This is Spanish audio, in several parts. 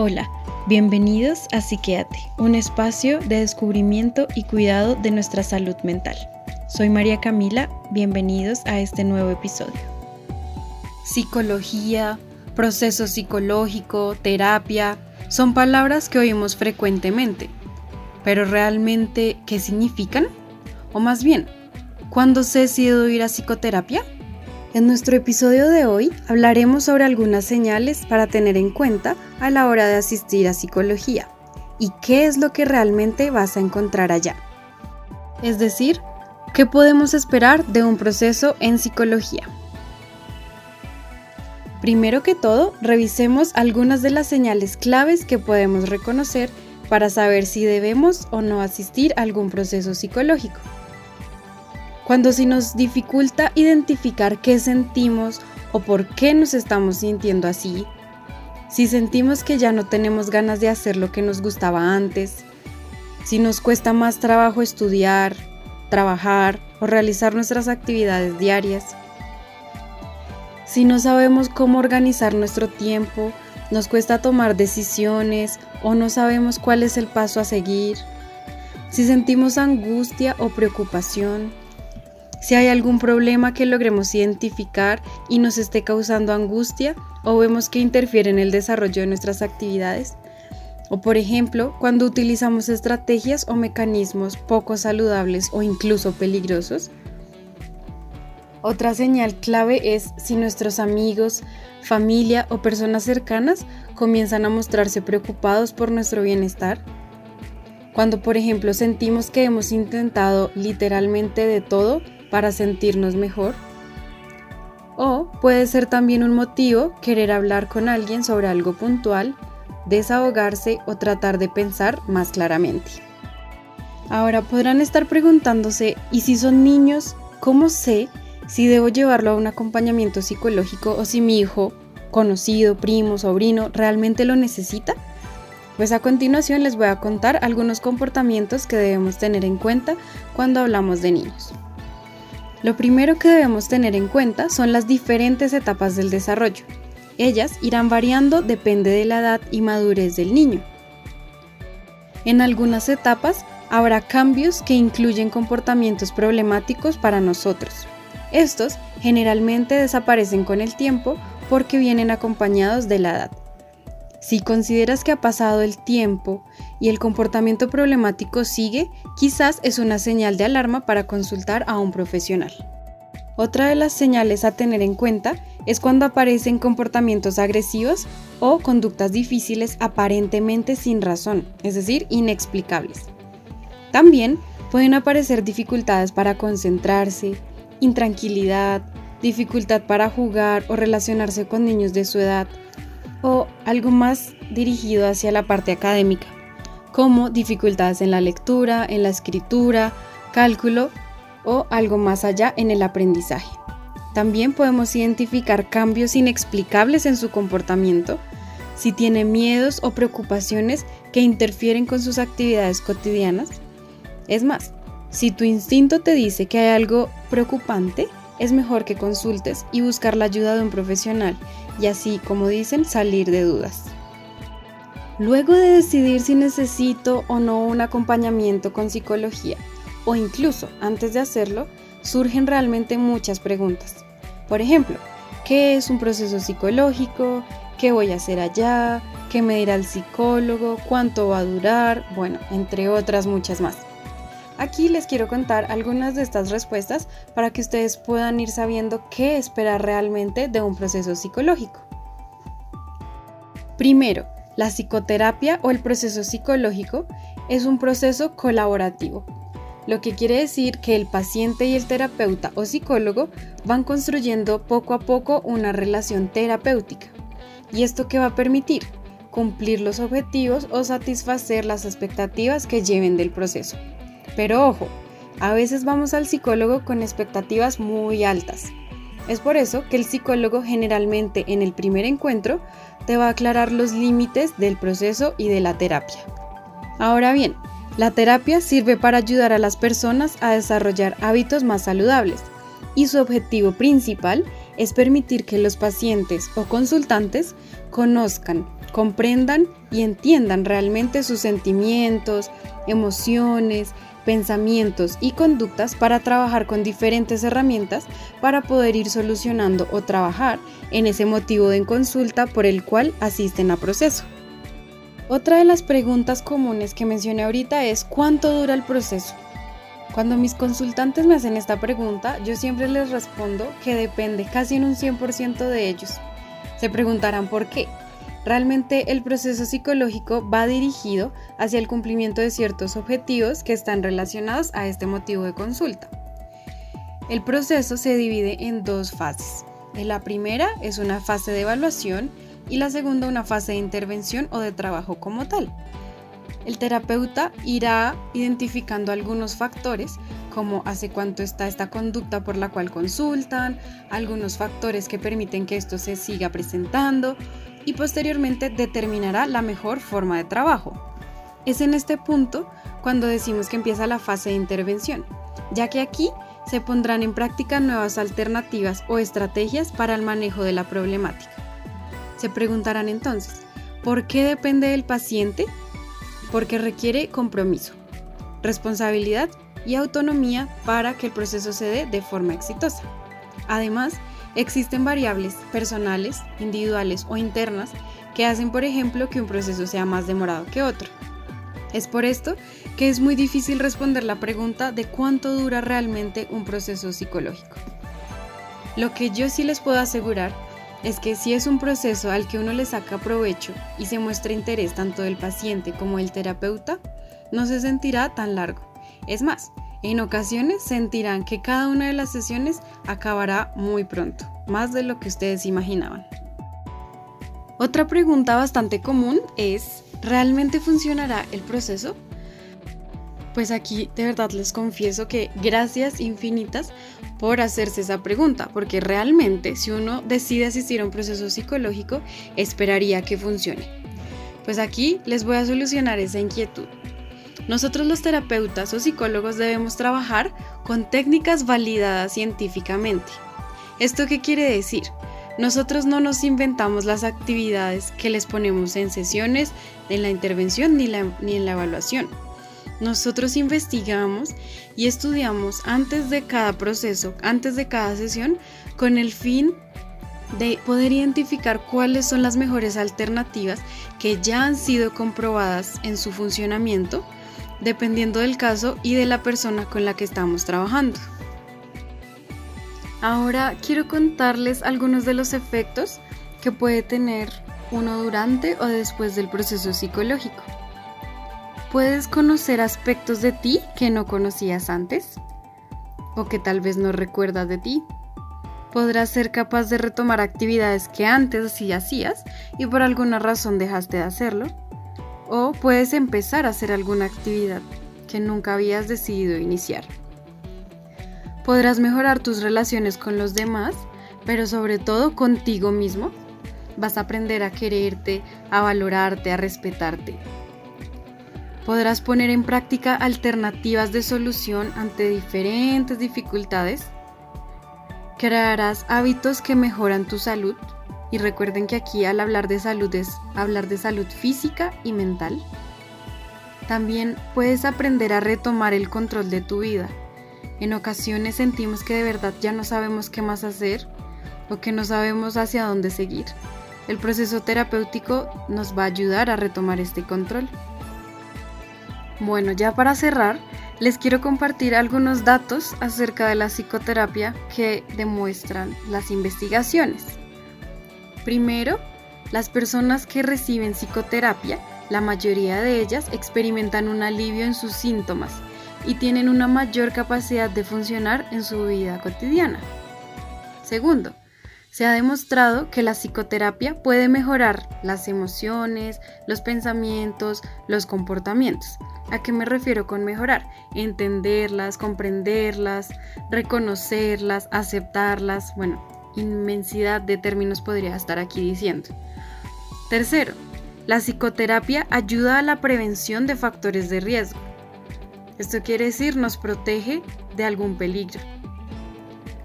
Hola, bienvenidos a Psiqueate, un espacio de descubrimiento y cuidado de nuestra salud mental. Soy María Camila, bienvenidos a este nuevo episodio. Psicología, proceso psicológico, terapia, son palabras que oímos frecuentemente, pero realmente, ¿qué significan? O más bien, ¿cuándo sé si debo ir a psicoterapia? En nuestro episodio de hoy hablaremos sobre algunas señales para tener en cuenta a la hora de asistir a psicología y qué es lo que realmente vas a encontrar allá. Es decir, qué podemos esperar de un proceso en psicología. Primero que todo, revisemos algunas de las señales claves que podemos reconocer para saber si debemos o no asistir a algún proceso psicológico. Cuando si nos dificulta identificar qué sentimos o por qué nos estamos sintiendo así, si sentimos que ya no tenemos ganas de hacer lo que nos gustaba antes, si nos cuesta más trabajo estudiar, trabajar o realizar nuestras actividades diarias, si no sabemos cómo organizar nuestro tiempo, nos cuesta tomar decisiones o no sabemos cuál es el paso a seguir, si sentimos angustia o preocupación, si hay algún problema que logremos identificar y nos esté causando angustia o vemos que interfiere en el desarrollo de nuestras actividades. O por ejemplo, cuando utilizamos estrategias o mecanismos poco saludables o incluso peligrosos. Otra señal clave es si nuestros amigos, familia o personas cercanas comienzan a mostrarse preocupados por nuestro bienestar. Cuando por ejemplo sentimos que hemos intentado literalmente de todo para sentirnos mejor. O puede ser también un motivo querer hablar con alguien sobre algo puntual, desahogarse o tratar de pensar más claramente. Ahora podrán estar preguntándose, ¿y si son niños, cómo sé si debo llevarlo a un acompañamiento psicológico o si mi hijo, conocido, primo, sobrino, realmente lo necesita? Pues a continuación les voy a contar algunos comportamientos que debemos tener en cuenta cuando hablamos de niños. Lo primero que debemos tener en cuenta son las diferentes etapas del desarrollo. Ellas irán variando depende de la edad y madurez del niño. En algunas etapas habrá cambios que incluyen comportamientos problemáticos para nosotros. Estos generalmente desaparecen con el tiempo porque vienen acompañados de la edad. Si consideras que ha pasado el tiempo y el comportamiento problemático sigue, quizás es una señal de alarma para consultar a un profesional. Otra de las señales a tener en cuenta es cuando aparecen comportamientos agresivos o conductas difíciles aparentemente sin razón, es decir, inexplicables. También pueden aparecer dificultades para concentrarse, intranquilidad, dificultad para jugar o relacionarse con niños de su edad, o algo más dirigido hacia la parte académica, como dificultades en la lectura, en la escritura, cálculo o algo más allá en el aprendizaje. También podemos identificar cambios inexplicables en su comportamiento, si tiene miedos o preocupaciones que interfieren con sus actividades cotidianas. Es más, si tu instinto te dice que hay algo preocupante, es mejor que consultes y buscar la ayuda de un profesional y así, como dicen, salir de dudas. Luego de decidir si necesito o no un acompañamiento con psicología, o incluso antes de hacerlo, surgen realmente muchas preguntas. Por ejemplo, ¿qué es un proceso psicológico? ¿Qué voy a hacer allá? ¿Qué me dirá el psicólogo? ¿Cuánto va a durar? Bueno, entre otras muchas más. Aquí les quiero contar algunas de estas respuestas para que ustedes puedan ir sabiendo qué esperar realmente de un proceso psicológico. Primero, la psicoterapia o el proceso psicológico es un proceso colaborativo, lo que quiere decir que el paciente y el terapeuta o psicólogo van construyendo poco a poco una relación terapéutica. ¿Y esto qué va a permitir? Cumplir los objetivos o satisfacer las expectativas que lleven del proceso. Pero ojo, a veces vamos al psicólogo con expectativas muy altas. Es por eso que el psicólogo generalmente en el primer encuentro te va a aclarar los límites del proceso y de la terapia. Ahora bien, la terapia sirve para ayudar a las personas a desarrollar hábitos más saludables y su objetivo principal es permitir que los pacientes o consultantes conozcan, comprendan y entiendan realmente sus sentimientos, emociones, pensamientos y conductas para trabajar con diferentes herramientas para poder ir solucionando o trabajar en ese motivo de consulta por el cual asisten a proceso. Otra de las preguntas comunes que mencioné ahorita es ¿cuánto dura el proceso? Cuando mis consultantes me hacen esta pregunta, yo siempre les respondo que depende casi en un 100% de ellos. Se preguntarán por qué. Realmente el proceso psicológico va dirigido hacia el cumplimiento de ciertos objetivos que están relacionados a este motivo de consulta. El proceso se divide en dos fases. La primera es una fase de evaluación y la segunda una fase de intervención o de trabajo como tal. El terapeuta irá identificando algunos factores como hace cuánto está esta conducta por la cual consultan, algunos factores que permiten que esto se siga presentando y posteriormente determinará la mejor forma de trabajo. Es en este punto cuando decimos que empieza la fase de intervención, ya que aquí se pondrán en práctica nuevas alternativas o estrategias para el manejo de la problemática. Se preguntarán entonces, ¿por qué depende del paciente? Porque requiere compromiso, responsabilidad y autonomía para que el proceso se dé de forma exitosa. Además, Existen variables personales, individuales o internas que hacen, por ejemplo, que un proceso sea más demorado que otro. Es por esto que es muy difícil responder la pregunta de cuánto dura realmente un proceso psicológico. Lo que yo sí les puedo asegurar es que si es un proceso al que uno le saca provecho y se muestra interés tanto del paciente como del terapeuta, no se sentirá tan largo. Es más, en ocasiones sentirán que cada una de las sesiones acabará muy pronto, más de lo que ustedes imaginaban. Otra pregunta bastante común es, ¿realmente funcionará el proceso? Pues aquí de verdad les confieso que gracias infinitas por hacerse esa pregunta, porque realmente si uno decide asistir a un proceso psicológico, esperaría que funcione. Pues aquí les voy a solucionar esa inquietud. Nosotros los terapeutas o psicólogos debemos trabajar con técnicas validadas científicamente. ¿Esto qué quiere decir? Nosotros no nos inventamos las actividades que les ponemos en sesiones, en la intervención ni, ni en la evaluación. Nosotros investigamos y estudiamos antes de cada proceso, antes de cada sesión, con el fin de poder identificar cuáles son las mejores alternativas que ya han sido comprobadas en su funcionamiento dependiendo del caso y de la persona con la que estamos trabajando. Ahora quiero contarles algunos de los efectos que puede tener uno durante o después del proceso psicológico. Puedes conocer aspectos de ti que no conocías antes o que tal vez no recuerdas de ti. Podrás ser capaz de retomar actividades que antes sí hacías y por alguna razón dejaste de hacerlo o puedes empezar a hacer alguna actividad que nunca habías decidido iniciar. Podrás mejorar tus relaciones con los demás, pero sobre todo contigo mismo. Vas a aprender a quererte, a valorarte, a respetarte. Podrás poner en práctica alternativas de solución ante diferentes dificultades. Crearás hábitos que mejoran tu salud y recuerden que aquí al hablar de salud es hablar de salud física y mental. También puedes aprender a retomar el control de tu vida. En ocasiones sentimos que de verdad ya no sabemos qué más hacer o que no sabemos hacia dónde seguir. El proceso terapéutico nos va a ayudar a retomar este control. Bueno, ya para cerrar, les quiero compartir algunos datos acerca de la psicoterapia que demuestran las investigaciones. Primero, las personas que reciben psicoterapia, la mayoría de ellas experimentan un alivio en sus síntomas y tienen una mayor capacidad de funcionar en su vida cotidiana. Segundo, se ha demostrado que la psicoterapia puede mejorar las emociones, los pensamientos, los comportamientos. ¿A qué me refiero con mejorar? Entenderlas, comprenderlas, reconocerlas, aceptarlas, bueno, inmensidad de términos podría estar aquí diciendo. Tercero, la psicoterapia ayuda a la prevención de factores de riesgo. Esto quiere decir nos protege de algún peligro.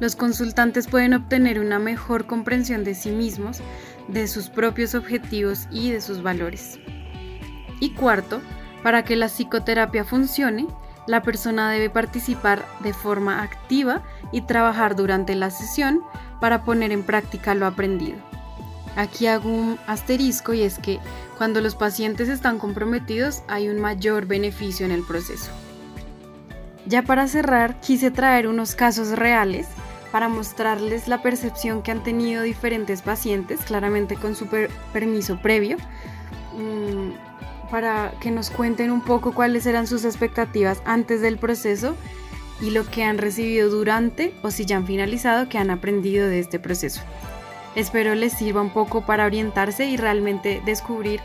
Los consultantes pueden obtener una mejor comprensión de sí mismos, de sus propios objetivos y de sus valores. Y cuarto, para que la psicoterapia funcione, la persona debe participar de forma activa y trabajar durante la sesión para poner en práctica lo aprendido. Aquí hago un asterisco y es que cuando los pacientes están comprometidos hay un mayor beneficio en el proceso. Ya para cerrar, quise traer unos casos reales para mostrarles la percepción que han tenido diferentes pacientes, claramente con su permiso previo, mm, para que nos cuenten un poco cuáles eran sus expectativas antes del proceso y lo que han recibido durante o si ya han finalizado que han aprendido de este proceso. Espero les sirva un poco para orientarse y realmente descubrir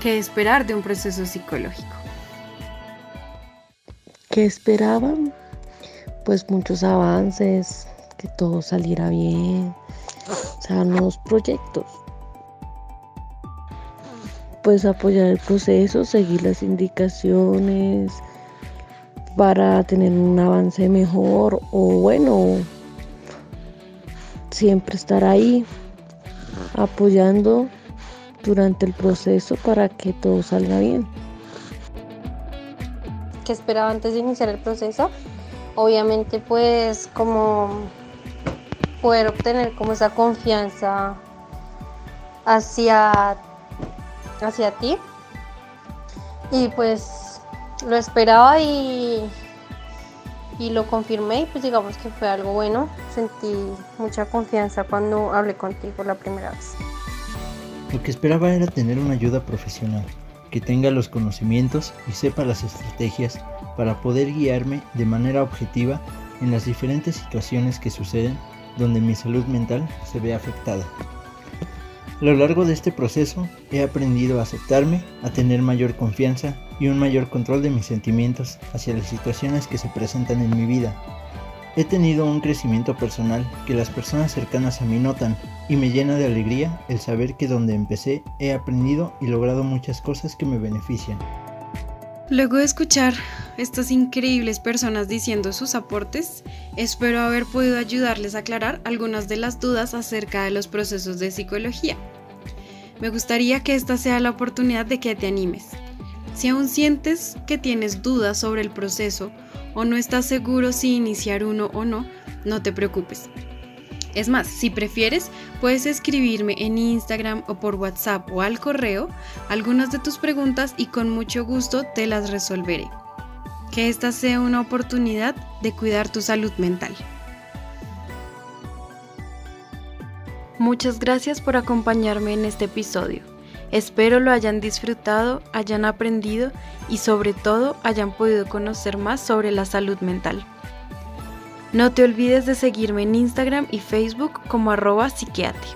qué esperar de un proceso psicológico. ¿Qué esperaban? Pues muchos avances, que todo saliera bien, o sea, nuevos proyectos. Pues apoyar el proceso, seguir las indicaciones para tener un avance mejor o bueno, siempre estar ahí apoyando durante el proceso para que todo salga bien. ¿Qué esperaba antes de iniciar el proceso? Obviamente pues como poder obtener como esa confianza hacia, hacia ti. Y pues lo esperaba y, y lo confirmé y pues digamos que fue algo bueno. Sentí mucha confianza cuando hablé contigo la primera vez. Lo que esperaba era tener una ayuda profesional, que tenga los conocimientos y sepa las estrategias para poder guiarme de manera objetiva en las diferentes situaciones que suceden donde mi salud mental se ve afectada. A lo largo de este proceso he aprendido a aceptarme, a tener mayor confianza y un mayor control de mis sentimientos hacia las situaciones que se presentan en mi vida. He tenido un crecimiento personal que las personas cercanas a mí notan y me llena de alegría el saber que donde empecé he aprendido y logrado muchas cosas que me benefician. Luego de escuchar estas increíbles personas diciendo sus aportes, espero haber podido ayudarles a aclarar algunas de las dudas acerca de los procesos de psicología. Me gustaría que esta sea la oportunidad de que te animes. Si aún sientes que tienes dudas sobre el proceso o no estás seguro si iniciar uno o no, no te preocupes. Es más, si prefieres, puedes escribirme en Instagram o por WhatsApp o al correo algunas de tus preguntas y con mucho gusto te las resolveré. Que esta sea una oportunidad de cuidar tu salud mental. Muchas gracias por acompañarme en este episodio. Espero lo hayan disfrutado, hayan aprendido y sobre todo hayan podido conocer más sobre la salud mental. No te olvides de seguirme en Instagram y Facebook como arroba psiquiatri.